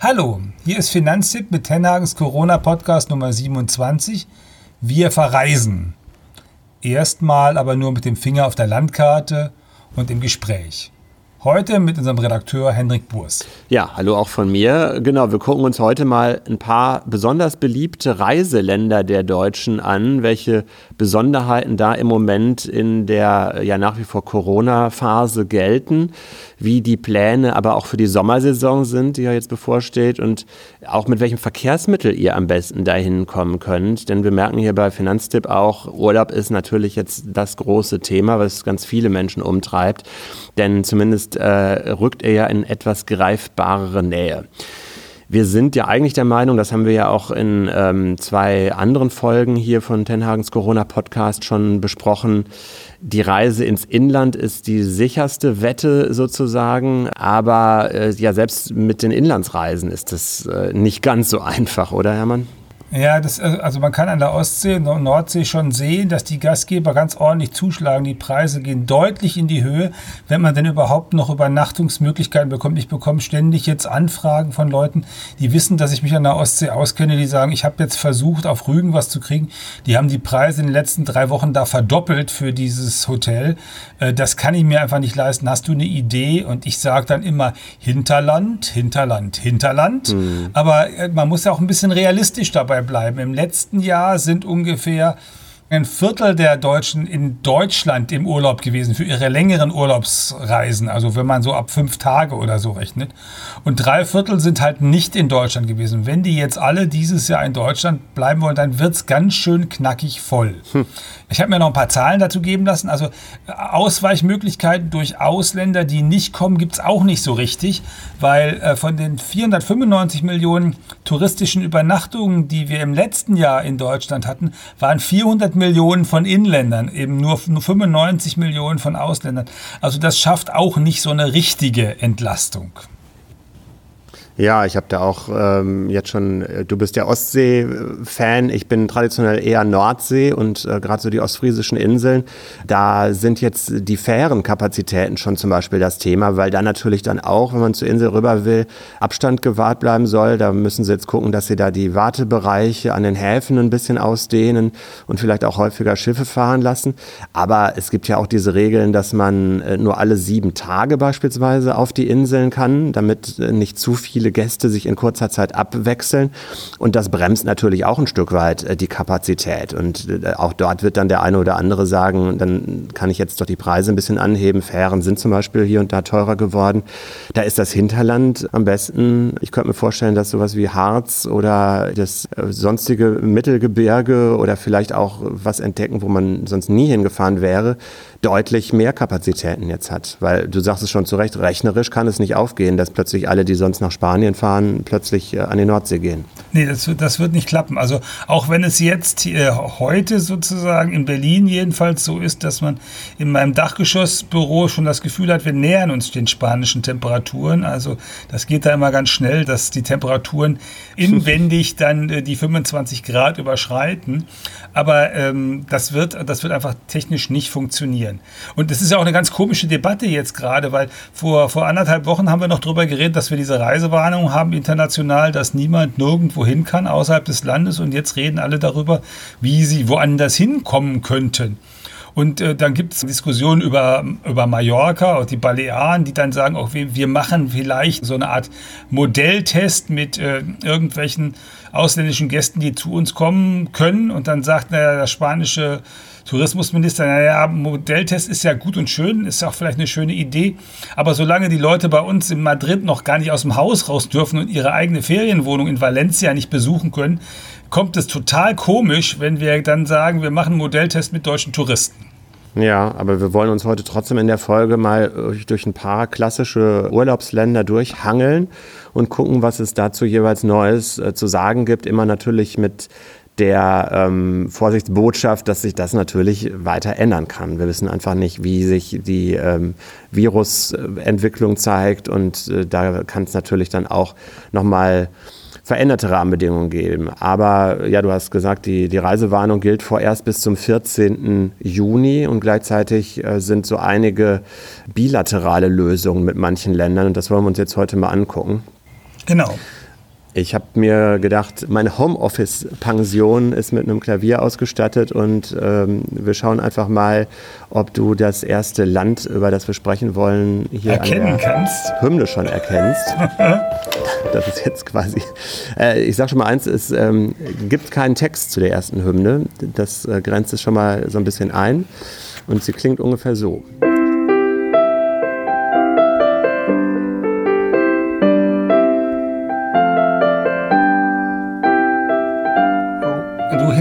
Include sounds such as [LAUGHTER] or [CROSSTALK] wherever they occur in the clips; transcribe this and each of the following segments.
Hallo, hier ist Finanztipp mit Tenhagens Corona-Podcast Nummer 27. Wir verreisen. Erstmal aber nur mit dem Finger auf der Landkarte und im Gespräch. Heute mit unserem Redakteur Hendrik Burs. Ja, hallo auch von mir. Genau, wir gucken uns heute mal ein paar besonders beliebte Reiseländer der Deutschen an, welche Besonderheiten da im Moment in der ja nach wie vor Corona-Phase gelten, wie die Pläne aber auch für die Sommersaison sind, die ja jetzt bevorsteht und auch mit welchem Verkehrsmittel ihr am besten dahin kommen könnt. Denn wir merken hier bei Finanztipp auch, Urlaub ist natürlich jetzt das große Thema, was ganz viele Menschen umtreibt. Denn zumindest äh, rückt er ja in etwas greifbarere Nähe. Wir sind ja eigentlich der Meinung, das haben wir ja auch in ähm, zwei anderen Folgen hier von Tenhagens Corona-Podcast schon besprochen, die Reise ins Inland ist die sicherste Wette sozusagen, aber äh, ja, selbst mit den Inlandsreisen ist das äh, nicht ganz so einfach, oder Hermann? Ja, das, äh, also man kann an der Ostsee und Nordsee schon sehen, dass die Gastgeber ganz ordentlich zuschlagen. Die Preise gehen deutlich in die Höhe, wenn man denn überhaupt noch Übernachtungsmöglichkeiten bekommt. Ich bekomme ständig jetzt Anfragen von Leuten, die wissen, dass ich mich an der Ostsee auskenne, die sagen, ich habe jetzt versucht, auf Rügen was zu kriegen. Die haben die Preise in den letzten drei Wochen da verdoppelt für dieses Hotel. Äh, das kann ich mir einfach nicht leisten. Hast du eine Idee? Und ich sage dann immer Hinterland, Hinterland, Hinterland. Mhm. Aber äh, man muss ja auch ein bisschen realistisch dabei dabei bleiben. Im letzten Jahr sind ungefähr ein Viertel der Deutschen in Deutschland im Urlaub gewesen für ihre längeren Urlaubsreisen, also wenn man so ab fünf Tage oder so rechnet. Und drei Viertel sind halt nicht in Deutschland gewesen. Wenn die jetzt alle dieses Jahr in Deutschland bleiben wollen, dann wird es ganz schön knackig voll. Hm. Ich habe mir noch ein paar Zahlen dazu geben lassen. Also äh, Ausweichmöglichkeiten durch Ausländer, die nicht kommen, gibt es auch nicht so richtig, weil äh, von den 495 Millionen touristischen Übernachtungen, die wir im letzten Jahr in Deutschland hatten, waren 400 Millionen von Inländern, eben nur, nur 95 Millionen von Ausländern. Also das schafft auch nicht so eine richtige Entlastung. Ja, ich habe da auch ähm, jetzt schon, äh, du bist der Ostsee-Fan, ich bin traditionell eher Nordsee und äh, gerade so die ostfriesischen Inseln, da sind jetzt die Fährenkapazitäten schon zum Beispiel das Thema, weil da natürlich dann auch, wenn man zur Insel rüber will, Abstand gewahrt bleiben soll. Da müssen sie jetzt gucken, dass sie da die Wartebereiche an den Häfen ein bisschen ausdehnen und vielleicht auch häufiger Schiffe fahren lassen. Aber es gibt ja auch diese Regeln, dass man äh, nur alle sieben Tage beispielsweise auf die Inseln kann, damit äh, nicht zu viele viele Gäste sich in kurzer Zeit abwechseln. Und das bremst natürlich auch ein Stück weit äh, die Kapazität. Und äh, auch dort wird dann der eine oder andere sagen, dann kann ich jetzt doch die Preise ein bisschen anheben. Fähren sind zum Beispiel hier und da teurer geworden. Da ist das Hinterland am besten. Ich könnte mir vorstellen, dass sowas wie Harz oder das äh, sonstige Mittelgebirge oder vielleicht auch was entdecken, wo man sonst nie hingefahren wäre, deutlich mehr Kapazitäten jetzt hat. Weil du sagst es schon zu Recht, rechnerisch kann es nicht aufgehen, dass plötzlich alle, die sonst nach Spanien fahren, plötzlich äh, an die Nordsee gehen. Nee, das, das wird nicht klappen. Also auch wenn es jetzt äh, heute sozusagen in Berlin jedenfalls so ist, dass man in meinem Dachgeschossbüro schon das Gefühl hat, wir nähern uns den spanischen Temperaturen. Also das geht da immer ganz schnell, dass die Temperaturen inwendig [LAUGHS] dann äh, die 25 Grad überschreiten. Aber ähm, das, wird, das wird einfach technisch nicht funktionieren funktionieren. Und es ist ja auch eine ganz komische Debatte jetzt gerade, weil vor, vor anderthalb Wochen haben wir noch darüber geredet, dass wir diese Reisewarnung haben international, dass niemand nirgendwo hin kann außerhalb des Landes. Und jetzt reden alle darüber, wie sie woanders hinkommen könnten. Und äh, dann gibt es Diskussionen über, über Mallorca und die Balearen, die dann sagen, auch wir, machen vielleicht so eine Art Modelltest mit äh, irgendwelchen ausländischen Gästen, die zu uns kommen können. Und dann sagt naja, der spanische Tourismusminister, naja, Modelltest ist ja gut und schön, ist auch vielleicht eine schöne Idee, aber solange die Leute bei uns in Madrid noch gar nicht aus dem Haus raus dürfen und ihre eigene Ferienwohnung in Valencia nicht besuchen können, kommt es total komisch, wenn wir dann sagen, wir machen Modelltest mit deutschen Touristen. Ja, aber wir wollen uns heute trotzdem in der Folge mal durch ein paar klassische Urlaubsländer durchhangeln und gucken, was es dazu jeweils Neues äh, zu sagen gibt. Immer natürlich mit der ähm, Vorsichtsbotschaft, dass sich das natürlich weiter ändern kann. Wir wissen einfach nicht, wie sich die ähm, Virusentwicklung zeigt und äh, da kann es natürlich dann auch nochmal veränderte Rahmenbedingungen geben. Aber ja, du hast gesagt, die, die Reisewarnung gilt vorerst bis zum 14. Juni und gleichzeitig äh, sind so einige bilaterale Lösungen mit manchen Ländern und das wollen wir uns jetzt heute mal angucken. Genau. Ich habe mir gedacht, meine Homeoffice-Pension ist mit einem Klavier ausgestattet und ähm, wir schauen einfach mal, ob du das erste Land, über das wir sprechen wollen, hier Erkennen kannst. Hymne schon erkennst. [LAUGHS] das ist jetzt quasi. Äh, ich sage schon mal eins: Es ähm, gibt keinen Text zu der ersten Hymne. Das äh, grenzt es schon mal so ein bisschen ein. Und sie klingt ungefähr so.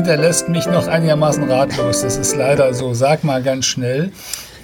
Du hinterlässt mich noch einigermaßen ratlos. Das ist leider so. Sag mal ganz schnell.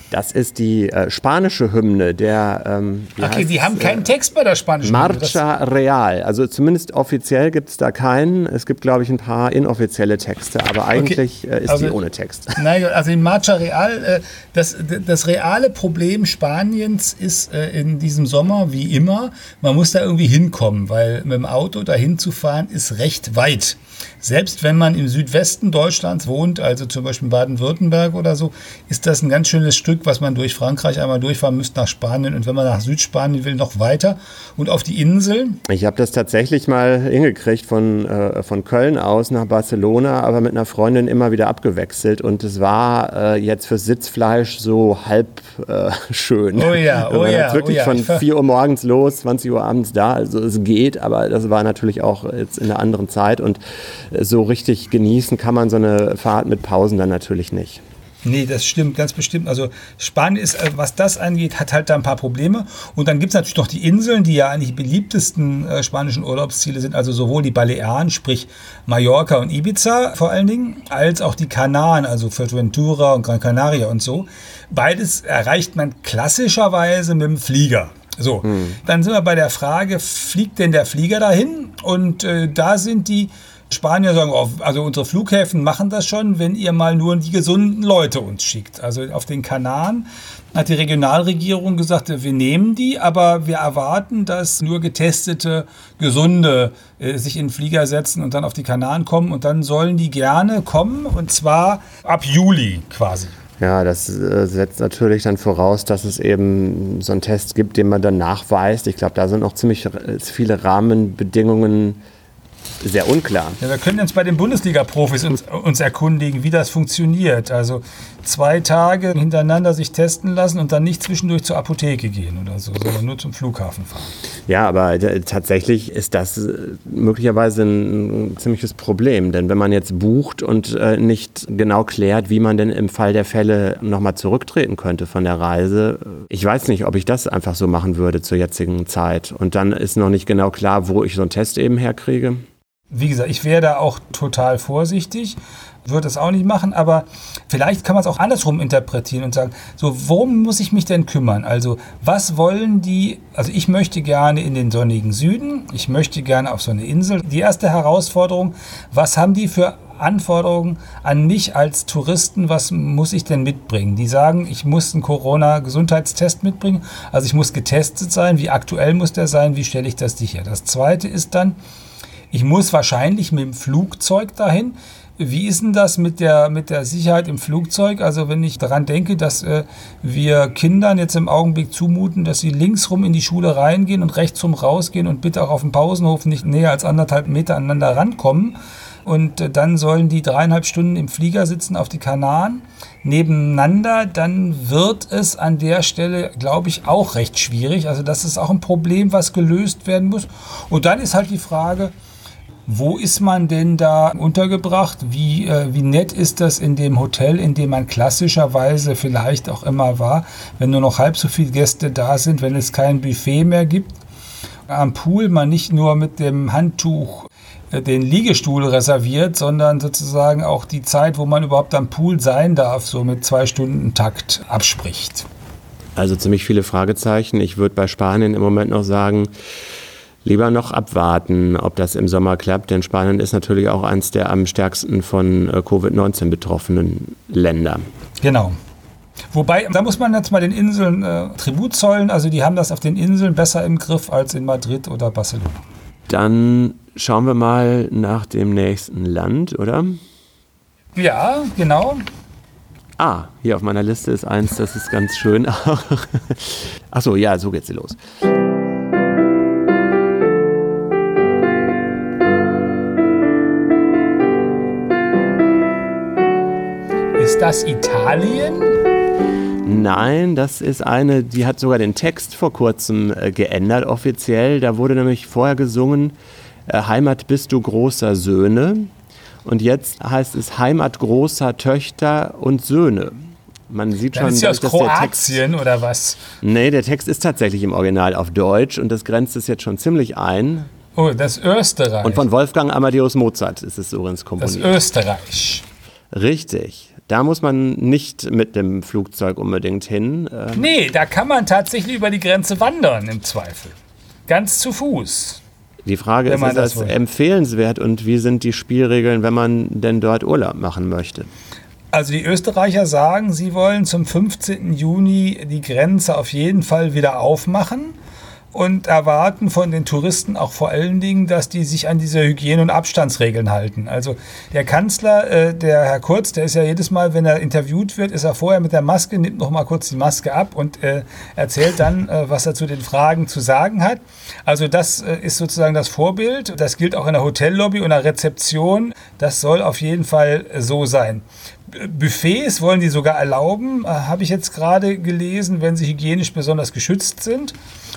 Das ist die äh, spanische Hymne der. Ähm, Okay, die haben keinen Text bei der spanischen Hymne. Das- Marcha Real. Also zumindest offiziell gibt es da keinen. Es gibt, glaube ich, ein paar inoffizielle Texte, aber eigentlich äh, ist also- die ohne Text. [LAUGHS] Nein, also in Marcha Real, äh, das, das reale Problem Spaniens ist äh, in diesem Sommer wie immer, man muss da irgendwie hinkommen, weil mit dem Auto dahin zu fahren ist recht weit. Selbst wenn man im Südwesten Deutschlands wohnt, also zum Beispiel in Baden-Württemberg oder so, ist das ein ganz schönes Stück, was man durch Frankreich einmal durchfahren müsste nach Spanien und wenn man nach Südspanien will, noch weiter und auf die Inseln. Ich habe das tatsächlich mal hingekriegt von, äh, von Köln aus nach Barcelona, aber mit einer Freundin immer wieder abgewechselt und es war äh, jetzt fürs Sitzfleisch so halb äh, schön. Oh ja, [LAUGHS] oh ja, hat's wirklich oh ja. von Ich ver- 4 Uhr morgens los, 20 Uhr abends da, also es geht, aber das war natürlich auch jetzt in einer anderen Zeit und so richtig genießen kann man so eine Fahrt mit Pausen dann natürlich nicht. Nee, das stimmt, ganz bestimmt. Also Spanien ist, äh, was das angeht, hat halt da ein paar Probleme. Und dann gibt es natürlich noch die Inseln, die ja eigentlich die beliebtesten äh, spanischen Urlaubsziele sind. Also sowohl die Balearen, sprich Mallorca und Ibiza vor allen Dingen, als auch die Kanaren, also Fuerteventura und Gran Canaria und so. Beides erreicht man klassischerweise mit dem Flieger. So, dann sind wir bei der Frage, fliegt denn der Flieger dahin? Und äh, da sind die Spanier sagen, oh, also unsere Flughäfen machen das schon, wenn ihr mal nur die gesunden Leute uns schickt. Also auf den Kanaren hat die Regionalregierung gesagt, wir nehmen die, aber wir erwarten, dass nur getestete, gesunde äh, sich in den Flieger setzen und dann auf die Kanaren kommen und dann sollen die gerne kommen und zwar ab Juli quasi. Ja, das äh, setzt natürlich dann voraus, dass es eben so einen Test gibt, den man dann nachweist. Ich glaube, da sind noch ziemlich äh, viele Rahmenbedingungen sehr unklar. Ja, wir können jetzt bei den Bundesliga-Profis uns, uns erkundigen, wie das funktioniert. Also zwei Tage hintereinander sich testen lassen und dann nicht zwischendurch zur Apotheke gehen oder so, sondern nur zum Flughafen fahren. Ja, aber äh, tatsächlich ist das äh, möglicherweise ein, ein ziemliches Problem. Denn wenn man jetzt bucht und äh, nicht genau klärt, wie man denn im Fall der Fälle nochmal zurücktreten könnte von der Reise, äh, ich weiß nicht, ob ich das einfach so machen würde zur jetzigen Zeit. Und dann ist noch nicht genau klar, wo ich so einen Test eben herkriege. Wie gesagt, ich wäre da auch total vorsichtig, würde es auch nicht machen, aber vielleicht kann man es auch andersrum interpretieren und sagen, so, worum muss ich mich denn kümmern? Also, was wollen die, also ich möchte gerne in den sonnigen Süden, ich möchte gerne auf so eine Insel. Die erste Herausforderung, was haben die für Anforderungen an mich als Touristen, was muss ich denn mitbringen? Die sagen, ich muss einen Corona-Gesundheitstest mitbringen, also ich muss getestet sein, wie aktuell muss der sein, wie stelle ich das sicher? Das zweite ist dann, ich muss wahrscheinlich mit dem Flugzeug dahin. Wie ist denn das mit der, mit der Sicherheit im Flugzeug? Also wenn ich daran denke, dass äh, wir Kindern jetzt im Augenblick zumuten, dass sie linksrum in die Schule reingehen und rechtsrum rausgehen und bitte auch auf dem Pausenhof nicht näher als anderthalb Meter aneinander rankommen. Und äh, dann sollen die dreieinhalb Stunden im Flieger sitzen auf die Kanaren nebeneinander, dann wird es an der Stelle, glaube ich, auch recht schwierig. Also das ist auch ein Problem, was gelöst werden muss. Und dann ist halt die Frage, wo ist man denn da untergebracht? Wie, äh, wie nett ist das in dem Hotel, in dem man klassischerweise vielleicht auch immer war, wenn nur noch halb so viele Gäste da sind, wenn es kein Buffet mehr gibt? Am Pool man nicht nur mit dem Handtuch äh, den Liegestuhl reserviert, sondern sozusagen auch die Zeit, wo man überhaupt am Pool sein darf, so mit zwei Stunden Takt abspricht. Also ziemlich viele Fragezeichen. Ich würde bei Spanien im Moment noch sagen, lieber noch abwarten, ob das im Sommer klappt, denn Spanien ist natürlich auch eines der am stärksten von äh, Covid-19 betroffenen Länder. Genau. Wobei, da muss man jetzt mal den Inseln äh, Tribut zollen. Also die haben das auf den Inseln besser im Griff als in Madrid oder Barcelona. Dann schauen wir mal nach dem nächsten Land, oder? Ja, genau. Ah, hier auf meiner Liste ist eins, das ist ganz schön. [LAUGHS] Achso, ja, so geht's los. Das Italien? Nein, das ist eine, die hat sogar den Text vor kurzem äh, geändert, offiziell. Da wurde nämlich vorher gesungen, äh, Heimat bist du großer Söhne. Und jetzt heißt es Heimat großer Töchter und Söhne. Man sieht Dann schon, ist sie aus dass der Text, Kroatien oder was? nee, der Text ist tatsächlich im Original auf Deutsch und das grenzt es jetzt schon ziemlich ein. Oh, das Österreich. Und von Wolfgang Amadeus Mozart ist es übrigens das komponiert. Österreich. Richtig. Da muss man nicht mit dem Flugzeug unbedingt hin. Ähm, Nee, da kann man tatsächlich über die Grenze wandern im Zweifel. Ganz zu Fuß. Die Frage ist, ist das das empfehlenswert und wie sind die Spielregeln, wenn man denn dort Urlaub machen möchte? Also die Österreicher sagen, sie wollen zum 15. Juni die Grenze auf jeden Fall wieder aufmachen und erwarten von den Touristen auch vor allen Dingen, dass die sich an diese Hygiene- und Abstandsregeln halten. Also der Kanzler, äh, der Herr Kurz, der ist ja jedes Mal, wenn er interviewt wird, ist er vorher mit der Maske, nimmt noch mal kurz die Maske ab und äh, erzählt dann, äh, was er zu den Fragen zu sagen hat. Also das äh, ist sozusagen das Vorbild. Das gilt auch in der Hotellobby und der Rezeption. Das soll auf jeden Fall so sein. Buffets wollen die sogar erlauben, äh, habe ich jetzt gerade gelesen, wenn sie hygienisch besonders geschützt sind.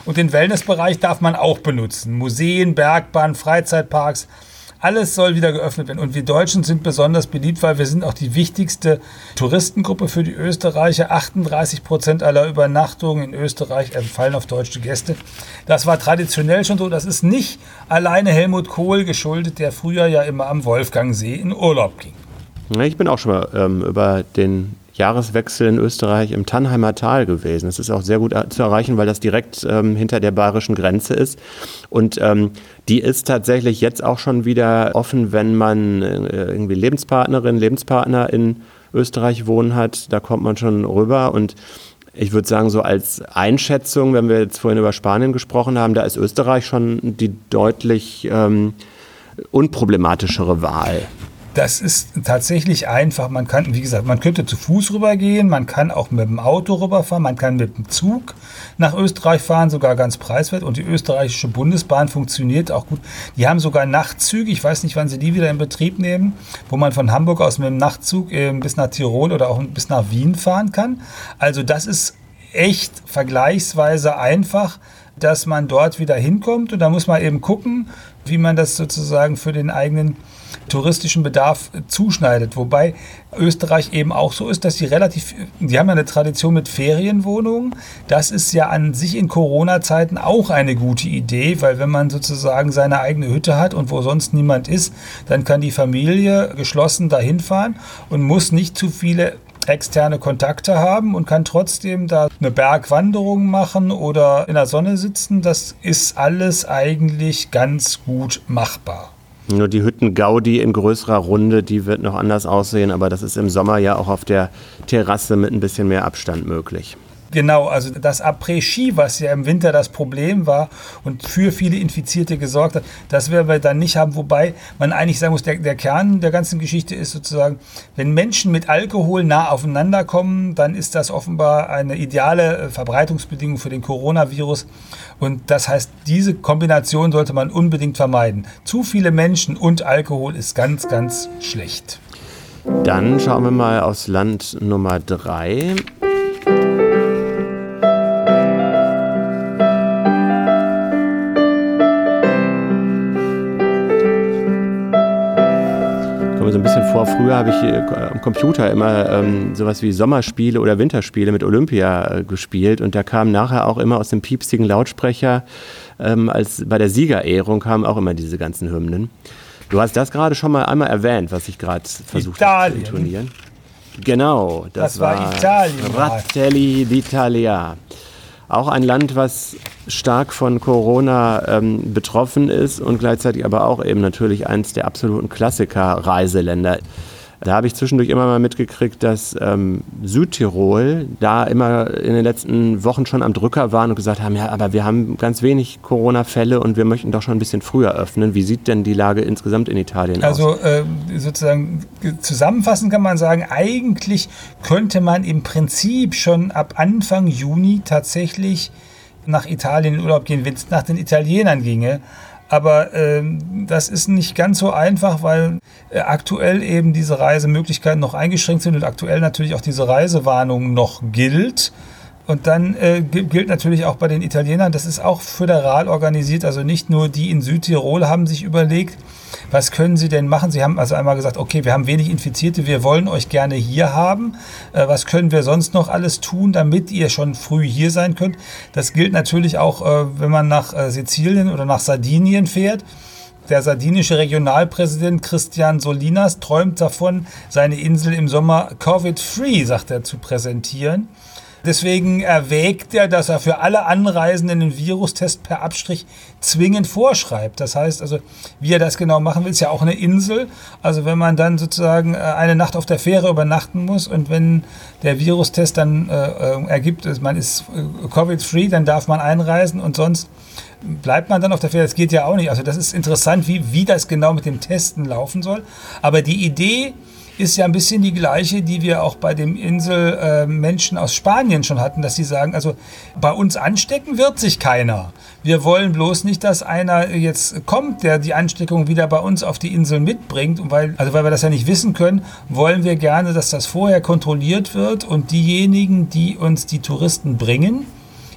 Und den Wellnessbereich darf man auch benutzen. Museen, Bergbahnen, Freizeitparks, alles soll wieder geöffnet werden. Und wir Deutschen sind besonders beliebt, weil wir sind auch die wichtigste Touristengruppe für die Österreicher. 38 Prozent aller Übernachtungen in Österreich fallen auf deutsche Gäste. Das war traditionell schon so. Das ist nicht alleine Helmut Kohl geschuldet, der früher ja immer am Wolfgangsee in Urlaub ging. Ich bin auch schon mal ähm, über den Jahreswechsel in Österreich im Tannheimer Tal gewesen. Das ist auch sehr gut äh, zu erreichen, weil das direkt ähm, hinter der bayerischen Grenze ist. Und ähm, die ist tatsächlich jetzt auch schon wieder offen, wenn man äh, irgendwie Lebenspartnerin, Lebenspartner in Österreich wohnen hat. Da kommt man schon rüber und ich würde sagen, so als Einschätzung, wenn wir jetzt vorhin über Spanien gesprochen haben, da ist Österreich schon die deutlich ähm, unproblematischere Wahl. Das ist tatsächlich einfach. Man kann, wie gesagt, man könnte zu Fuß rübergehen, man kann auch mit dem Auto rüberfahren, man kann mit dem Zug nach Österreich fahren, sogar ganz preiswert. Und die österreichische Bundesbahn funktioniert auch gut. Die haben sogar Nachtzüge, ich weiß nicht, wann sie die wieder in Betrieb nehmen, wo man von Hamburg aus mit dem Nachtzug äh, bis nach Tirol oder auch bis nach Wien fahren kann. Also das ist echt vergleichsweise einfach, dass man dort wieder hinkommt. Und da muss man eben gucken, wie man das sozusagen für den eigenen touristischen Bedarf zuschneidet. Wobei Österreich eben auch so ist, dass sie relativ, die haben ja eine Tradition mit Ferienwohnungen. Das ist ja an sich in Corona-Zeiten auch eine gute Idee, weil wenn man sozusagen seine eigene Hütte hat und wo sonst niemand ist, dann kann die Familie geschlossen dahin fahren und muss nicht zu viele externe Kontakte haben und kann trotzdem da eine Bergwanderung machen oder in der Sonne sitzen. Das ist alles eigentlich ganz gut machbar. Nur die Hütten-Gaudi in größerer Runde, die wird noch anders aussehen, aber das ist im Sommer ja auch auf der Terrasse mit ein bisschen mehr Abstand möglich. Genau, also das Après-Ski, was ja im Winter das Problem war und für viele Infizierte gesorgt hat, das werden wir dann nicht haben. Wobei man eigentlich sagen muss, der, der Kern der ganzen Geschichte ist sozusagen, wenn Menschen mit Alkohol nah aufeinander kommen, dann ist das offenbar eine ideale äh, Verbreitungsbedingung für den Coronavirus. Und das heißt, diese Kombination sollte man unbedingt vermeiden. Zu viele Menschen und Alkohol ist ganz, ganz schlecht. Dann schauen wir mal aufs Land Nummer drei. Bisschen vor. Früher habe ich äh, am Computer immer ähm, sowas wie Sommerspiele oder Winterspiele mit Olympia äh, gespielt und da kam nachher auch immer aus dem piepsigen Lautsprecher, ähm, als bei der Siegerehrung kamen auch immer diese ganzen Hymnen. Du hast das gerade schon mal einmal erwähnt, was ich gerade versucht habe zu intonieren. Genau, das, Das war Italien. Fratelli d'Italia. Auch ein Land, was stark von Corona ähm, betroffen ist und gleichzeitig aber auch eben natürlich eins der absoluten Klassiker-Reiseländer. Da habe ich zwischendurch immer mal mitgekriegt, dass ähm, Südtirol da immer in den letzten Wochen schon am Drücker waren und gesagt haben, ja, aber wir haben ganz wenig Corona-Fälle und wir möchten doch schon ein bisschen früher öffnen. Wie sieht denn die Lage insgesamt in Italien aus? Also äh, sozusagen zusammenfassend kann man sagen, eigentlich könnte man im Prinzip schon ab Anfang Juni tatsächlich nach Italien in Urlaub gehen, wenn es nach den Italienern ginge. Aber ähm, das ist nicht ganz so einfach, weil äh, aktuell eben diese Reisemöglichkeiten noch eingeschränkt sind und aktuell natürlich auch diese Reisewarnung noch gilt. Und dann äh, gilt natürlich auch bei den Italienern, das ist auch föderal organisiert, also nicht nur die in Südtirol haben sich überlegt, was können sie denn machen? Sie haben also einmal gesagt, okay, wir haben wenig Infizierte, wir wollen euch gerne hier haben. Äh, was können wir sonst noch alles tun, damit ihr schon früh hier sein könnt? Das gilt natürlich auch, äh, wenn man nach äh, Sizilien oder nach Sardinien fährt. Der sardinische Regionalpräsident Christian Solinas träumt davon, seine Insel im Sommer Covid-free, sagt er, zu präsentieren. Deswegen erwägt er, dass er für alle Anreisenden einen Virustest per Abstrich zwingend vorschreibt. Das heißt also, wie er das genau machen will, ist ja auch eine Insel. Also wenn man dann sozusagen äh, eine Nacht auf der Fähre übernachten muss und wenn der Virustest dann äh, äh ergibt, man ist äh, Covid-free, dann darf man einreisen und sonst bleibt man dann auf der Fähre. Das geht ja auch nicht. Also das ist interessant, wie, wie das genau mit dem Testen laufen soll. Aber die Idee, ist ja ein bisschen die gleiche, die wir auch bei dem Inselmenschen äh, aus Spanien schon hatten, dass sie sagen, also bei uns anstecken wird sich keiner. Wir wollen bloß nicht, dass einer jetzt kommt, der die Ansteckung wieder bei uns auf die Insel mitbringt. Und weil, also weil wir das ja nicht wissen können, wollen wir gerne, dass das vorher kontrolliert wird und diejenigen, die uns die Touristen bringen,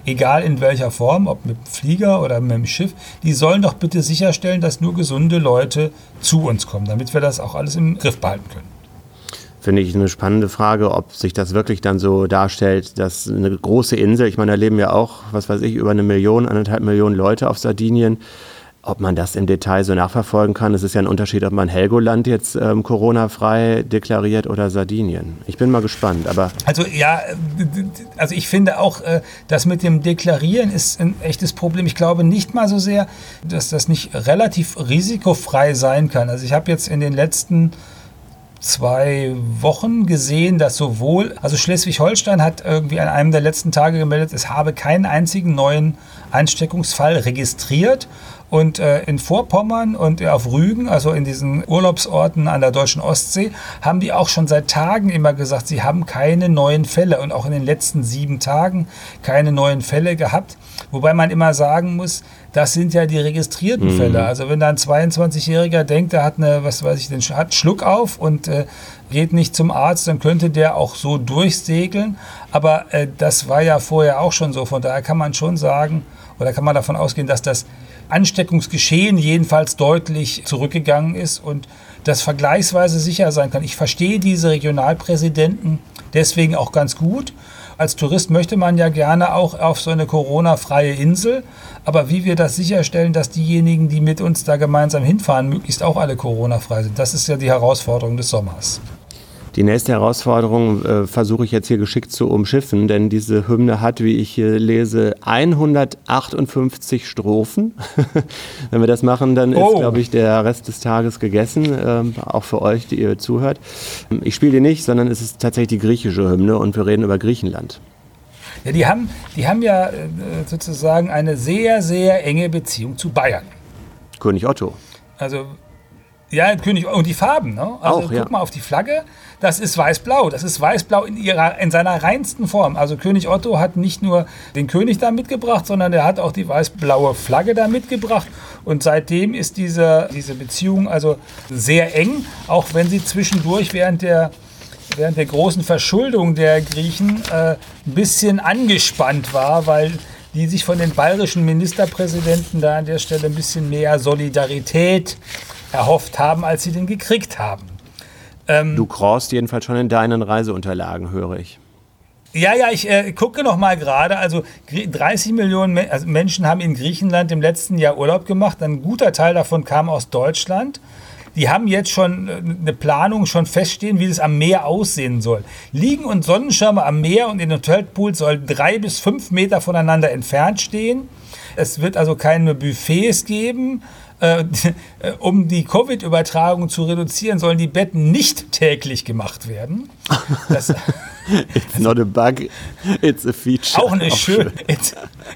egal in welcher Form, ob mit dem Flieger oder mit dem Schiff, die sollen doch bitte sicherstellen, dass nur gesunde Leute zu uns kommen, damit wir das auch alles im Griff behalten können finde ich eine spannende Frage, ob sich das wirklich dann so darstellt, dass eine große Insel, ich meine, da leben ja auch, was weiß ich, über eine Million, anderthalb Millionen Leute auf Sardinien, ob man das im Detail so nachverfolgen kann. Es ist ja ein Unterschied, ob man Helgoland jetzt ähm, Corona-frei deklariert oder Sardinien. Ich bin mal gespannt, aber. Also ja, also ich finde auch, äh, das mit dem Deklarieren ist ein echtes Problem. Ich glaube nicht mal so sehr, dass das nicht relativ risikofrei sein kann. Also ich habe jetzt in den letzten zwei Wochen gesehen, dass sowohl, also Schleswig-Holstein hat irgendwie an einem der letzten Tage gemeldet, es habe keinen einzigen neuen Ansteckungsfall registriert. Und äh, in Vorpommern und auf Rügen, also in diesen Urlaubsorten an der deutschen Ostsee, haben die auch schon seit Tagen immer gesagt, sie haben keine neuen Fälle und auch in den letzten sieben Tagen keine neuen Fälle gehabt. Wobei man immer sagen muss, das sind ja die registrierten mhm. Fälle. Also wenn da ein 22-Jähriger denkt, er hat eine, was weiß ich, den hat Schluck auf und äh, geht nicht zum Arzt, dann könnte der auch so durchsegeln. Aber äh, das war ja vorher auch schon so. Von daher kann man schon sagen, oder kann man davon ausgehen, dass das Ansteckungsgeschehen jedenfalls deutlich zurückgegangen ist und das vergleichsweise sicher sein kann. Ich verstehe diese Regionalpräsidenten deswegen auch ganz gut als Tourist möchte man ja gerne auch auf so eine Corona-freie Insel. Aber wie wir das sicherstellen, dass diejenigen, die mit uns da gemeinsam hinfahren, möglichst auch alle Corona-frei sind, das ist ja die Herausforderung des Sommers. Die nächste Herausforderung äh, versuche ich jetzt hier geschickt zu umschiffen, denn diese Hymne hat, wie ich hier lese, 158 Strophen. [LAUGHS] Wenn wir das machen, dann oh. ist, glaube ich, der Rest des Tages gegessen, äh, auch für euch, die ihr zuhört. Ich spiele die nicht, sondern es ist tatsächlich die griechische Hymne und wir reden über Griechenland. Ja, die haben, die haben ja äh, sozusagen eine sehr, sehr enge Beziehung zu Bayern. König Otto. Also ja, König und die Farben, ne? Also Auch, guck ja. mal auf die Flagge, das ist weiß-blau. Das ist weiß-blau in ihrer in seiner reinsten Form. Also König Otto hat nicht nur den König da mitgebracht, sondern er hat auch die weiß-blaue Flagge da mitgebracht und seitdem ist diese diese Beziehung also sehr eng, auch wenn sie zwischendurch während der während der großen Verschuldung der Griechen äh, ein bisschen angespannt war, weil die sich von den bayerischen Ministerpräsidenten da an der Stelle ein bisschen mehr Solidarität erhofft haben, als sie den gekriegt haben. Ähm, du crawlst jedenfalls schon in deinen Reiseunterlagen, höre ich. Ja, ja, ich äh, gucke noch mal gerade. Also 30 Millionen Me also Menschen haben in Griechenland im letzten Jahr Urlaub gemacht. Ein guter Teil davon kam aus Deutschland. Die haben jetzt schon äh, eine Planung, schon feststehen, wie das am Meer aussehen soll. Liegen und Sonnenschirme am Meer und in Hotelpools sollen drei bis fünf Meter voneinander entfernt stehen. Es wird also keine Buffets geben, [LAUGHS] äh, um die Covid-Übertragung zu reduzieren, sollen die Betten nicht täglich gemacht werden. Das, [LAUGHS] it's not a bug, it's a feature. Auch eine schöne, it's,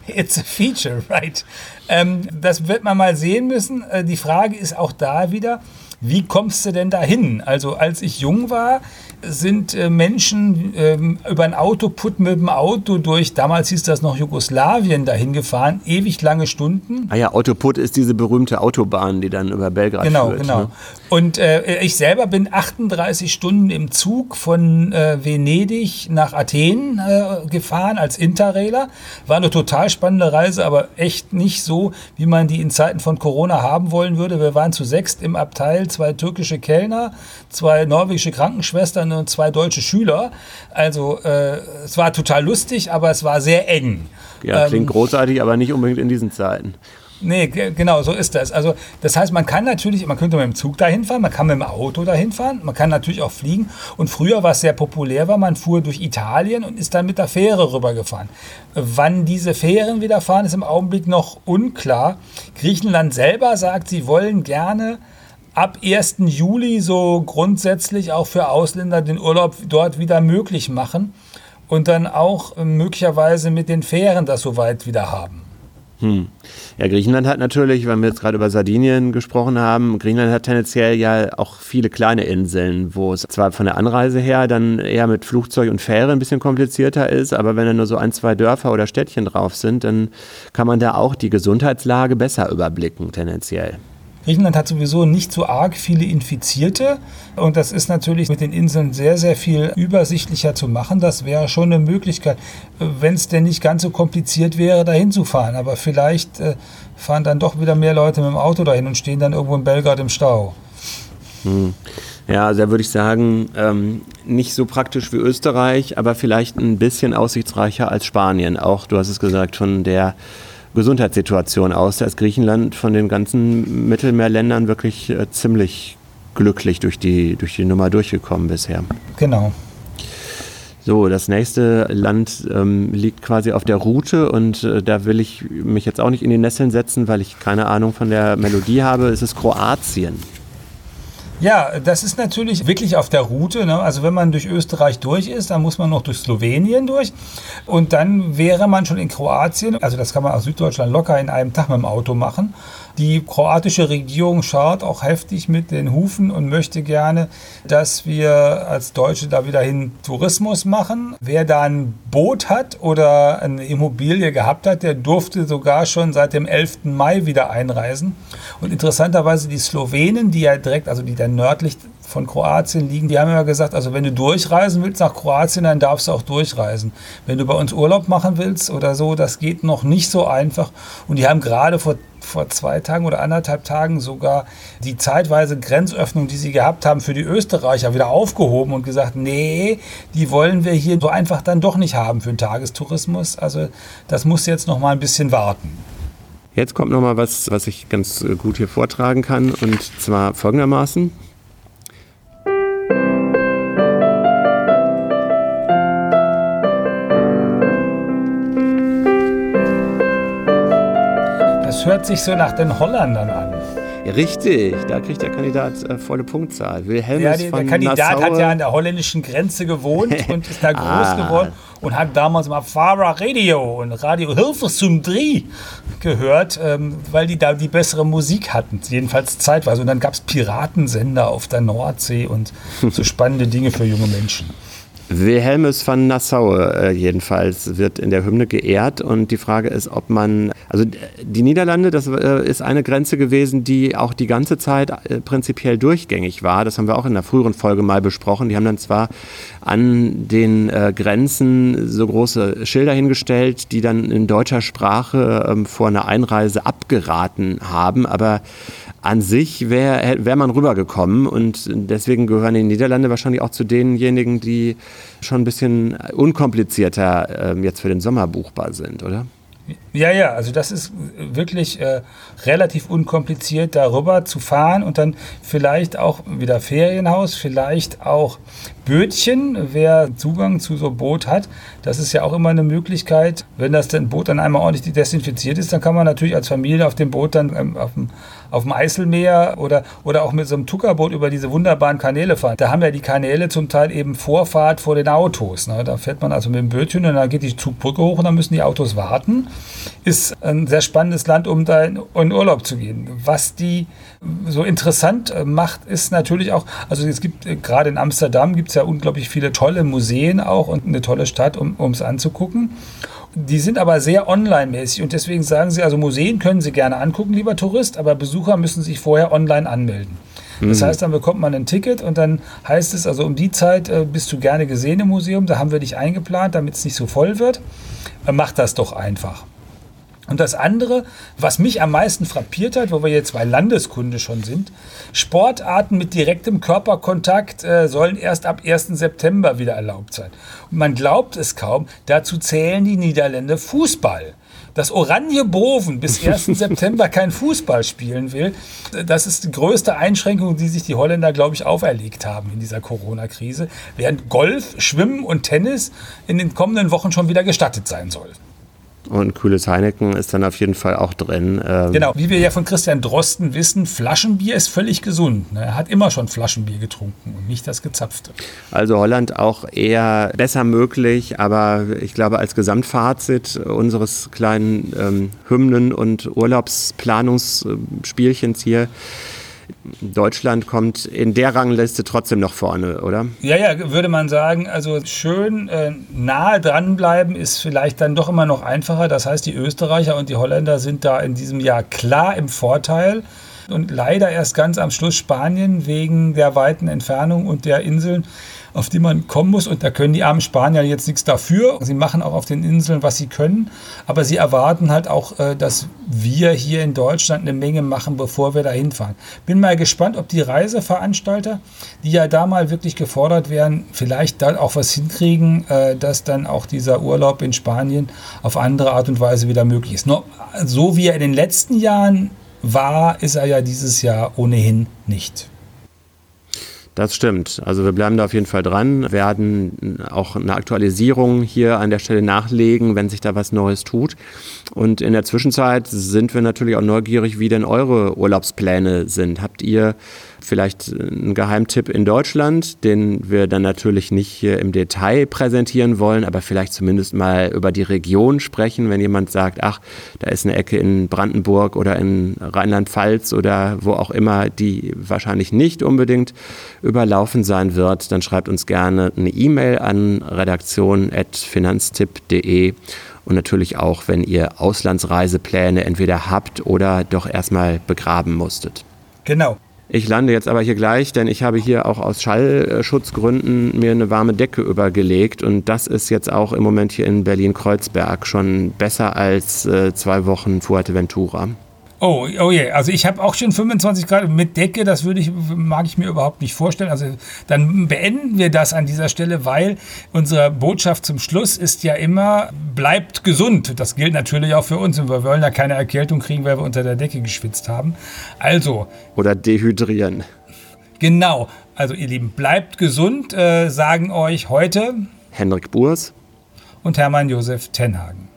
it's, a feature, right. Ähm, das wird man mal sehen müssen. Äh, die Frage ist auch da wieder, wie kommst du denn dahin? Also als ich jung war, sind äh, Menschen ähm, über ein Autoput mit dem Auto durch, damals hieß das noch Jugoslawien, dahin gefahren, ewig lange Stunden. Ah ja, Autoput ist diese berühmte Autobahn, die dann über Belgrad genau, führt. Genau, genau. Ne? Und äh, ich selber bin 38 Stunden im Zug von äh, Venedig nach Athen äh, gefahren als Interrailer. War eine total spannende Reise, aber echt nicht so, wie man die in Zeiten von Corona haben wollen würde. Wir waren zu sechst im Abteil, zwei türkische Kellner, zwei norwegische Krankenschwestern und zwei deutsche Schüler. Also äh, es war total lustig, aber es war sehr eng. Ja, klingt ähm, großartig, aber nicht unbedingt in diesen Zeiten. Nee, genau, so ist das. Also das heißt, man kann natürlich, man könnte mit dem Zug dahin fahren, man kann mit dem Auto dahin fahren, man kann natürlich auch fliegen. Und früher, was sehr populär war, man fuhr durch Italien und ist dann mit der Fähre rübergefahren. Wann diese Fähren wieder fahren, ist im Augenblick noch unklar. Griechenland selber sagt, sie wollen gerne ab 1. Juli so grundsätzlich auch für Ausländer den Urlaub dort wieder möglich machen und dann auch möglicherweise mit den Fähren das soweit wieder haben. Hm. Ja, Griechenland hat natürlich, wenn wir jetzt gerade über Sardinien gesprochen haben, Griechenland hat tendenziell ja auch viele kleine Inseln, wo es zwar von der Anreise her dann eher mit Flugzeug und Fähre ein bisschen komplizierter ist, aber wenn da nur so ein, zwei Dörfer oder Städtchen drauf sind, dann kann man da auch die Gesundheitslage besser überblicken, tendenziell. Griechenland hat sowieso nicht so arg viele Infizierte und das ist natürlich mit den Inseln sehr, sehr viel übersichtlicher zu machen. Das wäre schon eine Möglichkeit, wenn es denn nicht ganz so kompliziert wäre, dahin zu fahren. Aber vielleicht äh, fahren dann doch wieder mehr Leute mit dem Auto dahin und stehen dann irgendwo in Belgrad im Stau. Hm. Ja, also da würde ich sagen, ähm, nicht so praktisch wie Österreich, aber vielleicht ein bisschen aussichtsreicher als Spanien. Auch, du hast es gesagt, von der Gesundheitssituation aus. Da ist Griechenland von den ganzen Mittelmeerländern wirklich äh, ziemlich glücklich durch die, durch die Nummer durchgekommen bisher. Genau. So, das nächste Land ähm, liegt quasi auf der Route und äh, da will ich mich jetzt auch nicht in die Nesseln setzen, weil ich keine Ahnung von der Melodie habe. Es ist Kroatien. Ja, das ist natürlich wirklich auf der Route. Ne? Also wenn man durch Österreich durch ist, dann muss man noch durch Slowenien durch. Und dann wäre man schon in Kroatien. Also das kann man aus Süddeutschland locker in einem Tag mit dem Auto machen. Die kroatische Regierung schaut auch heftig mit den Hufen und möchte gerne, dass wir als Deutsche da wieder hin Tourismus machen. Wer da ein Boot hat oder eine Immobilie gehabt hat, der durfte sogar schon seit dem 11. Mai wieder einreisen. Und interessanterweise die Slowenen, die ja direkt, also die dann nördlich von Kroatien liegen, die haben immer gesagt, also wenn du durchreisen willst nach Kroatien, dann darfst du auch durchreisen. Wenn du bei uns Urlaub machen willst oder so, das geht noch nicht so einfach. Und die haben gerade vor vor zwei Tagen oder anderthalb Tagen sogar die zeitweise Grenzöffnung, die sie gehabt haben, für die Österreicher wieder aufgehoben und gesagt, nee, die wollen wir hier so einfach dann doch nicht haben für den Tagestourismus. Also das muss jetzt noch mal ein bisschen warten. Jetzt kommt noch mal was, was ich ganz gut hier vortragen kann und zwar folgendermaßen. hört sich so nach den Holländern an. Richtig, da kriegt der Kandidat äh, volle Punktzahl. Wilhelmus ja, die, der Kandidat Nassau. hat ja an der holländischen Grenze gewohnt [LAUGHS] und ist da groß ah. geworden und hat damals mal Fahrer Radio und Radio Hilfe zum Dreh gehört, ähm, weil die da die bessere Musik hatten, jedenfalls zeitweise. Und dann gab es Piratensender auf der Nordsee und so spannende Dinge für junge Menschen. Wilhelmus von Nassau äh, jedenfalls wird in der Hymne geehrt und die Frage ist, ob man, also die Niederlande, das äh, ist eine Grenze gewesen, die auch die ganze Zeit äh, prinzipiell durchgängig war. Das haben wir auch in einer früheren Folge mal besprochen. Die haben dann zwar an den äh, Grenzen so große Schilder hingestellt, die dann in deutscher Sprache ähm, vor einer Einreise abgeraten haben, aber an sich wäre wär man rübergekommen und deswegen gehören die Niederlande wahrscheinlich auch zu denjenigen, die schon ein bisschen unkomplizierter äh, jetzt für den Sommer buchbar sind, oder? Ja, ja, also das ist wirklich äh, relativ unkompliziert, darüber zu fahren und dann vielleicht auch wieder Ferienhaus, vielleicht auch Bötchen, wer Zugang zu so Boot hat. Das ist ja auch immer eine Möglichkeit. Wenn das Boot dann einmal ordentlich desinfiziert ist, dann kann man natürlich als Familie auf dem Boot dann ähm, auf dem auf dem Eiselmeer oder, oder auch mit so einem Tuckerboot über diese wunderbaren Kanäle fahren. Da haben ja die Kanäle zum Teil eben Vorfahrt vor den Autos. Ne? Da fährt man also mit dem Bötchen und dann geht die Zugbrücke hoch und dann müssen die Autos warten. Ist ein sehr spannendes Land, um da in, in Urlaub zu gehen. Was die so interessant äh, macht, ist natürlich auch, also es gibt äh, gerade in Amsterdam gibt es ja unglaublich viele tolle Museen auch und eine tolle Stadt, um es anzugucken. Die sind aber sehr online-mäßig und deswegen sagen sie, also Museen können Sie gerne angucken, lieber Tourist, aber Besucher müssen sich vorher online anmelden. Das mhm. heißt, dann bekommt man ein Ticket und dann heißt es, also um die Zeit äh, bist du gerne gesehen im Museum, da haben wir dich eingeplant, damit es nicht so voll wird. Äh, mach das doch einfach. Und das andere, was mich am meisten frappiert hat, wo wir jetzt bei Landeskunde schon sind, Sportarten mit direktem Körperkontakt äh, sollen erst ab 1. September wieder erlaubt sein. Und man glaubt es kaum, dazu zählen die Niederländer Fußball. Dass Oranje Boven bis [LAUGHS] 1. September kein Fußball spielen will, das ist die größte Einschränkung, die sich die Holländer, glaube ich, auferlegt haben in dieser Corona-Krise, während Golf, Schwimmen und Tennis in den kommenden Wochen schon wieder gestattet sein soll. Und kühles Heineken ist dann auf jeden Fall auch drin. Ähm genau, wie wir ja von Christian Drosten wissen, Flaschenbier ist völlig gesund. Ne? Er hat immer schon Flaschenbier getrunken und nicht das gezapfte. Also Holland auch eher besser möglich, aber ich glaube als Gesamtfazit unseres kleinen ähm, Hymnen- und Urlaubsplanungsspielchens hier Deutschland kommt in der Rangliste trotzdem noch vorne, oder? Ja, ja, würde man sagen. Also schön äh, nahe dranbleiben ist vielleicht dann doch immer noch einfacher. Das heißt, die Österreicher und die Holländer sind da in diesem Jahr klar im Vorteil. Und leider erst ganz am Schluss Spanien wegen der weiten Entfernung und der Inseln auf die man kommen muss. Und da können die armen Spanier jetzt nichts dafür. Sie machen auch auf den Inseln, was sie können. Aber sie erwarten halt auch, äh, dass wir hier in Deutschland eine Menge machen, bevor wir da hinfahren. Bin mal gespannt, ob die Reiseveranstalter, die ja da mal wirklich gefordert werden, vielleicht da auch was hinkriegen, äh, dass dann auch dieser Urlaub in Spanien auf andere Art und Weise wieder möglich ist. Nur so wie er in den letzten Jahren war, ist er ja dieses Jahr ohnehin nicht. Das stimmt. Also wir bleiben da auf jeden Fall dran, werden auch eine Aktualisierung hier an der Stelle nachlegen, wenn sich da was Neues tut. Und in der Zwischenzeit sind wir natürlich auch neugierig, wie denn eure Urlaubspläne sind. Habt ihr vielleicht einen Geheimtipp in Deutschland, den wir dann natürlich nicht hier im Detail präsentieren wollen, aber vielleicht zumindest mal über die Region sprechen, wenn jemand sagt, ach, da ist eine Ecke in Brandenburg oder in Rheinland-Pfalz oder wo auch immer, die wahrscheinlich nicht unbedingt überlaufen sein wird, dann schreibt uns gerne eine E-Mail an redaktion.finanztipp.de und natürlich auch, wenn ihr Auslandsreisepläne entweder habt oder doch erstmal begraben musstet. Genau. Ich lande jetzt aber hier gleich, denn ich habe hier auch aus Schallschutzgründen mir eine warme Decke übergelegt und das ist jetzt auch im Moment hier in Berlin-Kreuzberg schon besser als äh, zwei Wochen Fuerteventura. Oh, oh je, yeah. also ich habe auch schon 25 Grad mit Decke, das würde ich, mag ich mir überhaupt nicht vorstellen. Also dann beenden wir das an dieser Stelle, weil unsere Botschaft zum Schluss ist ja immer, bleibt gesund. Das gilt natürlich auch für uns und wir wollen ja keine Erkältung kriegen, weil wir unter der Decke geschwitzt haben. Also. Oder dehydrieren. Genau. Also ihr Lieben, bleibt gesund, äh, sagen euch heute Henrik Burs und Hermann Josef Tenhagen.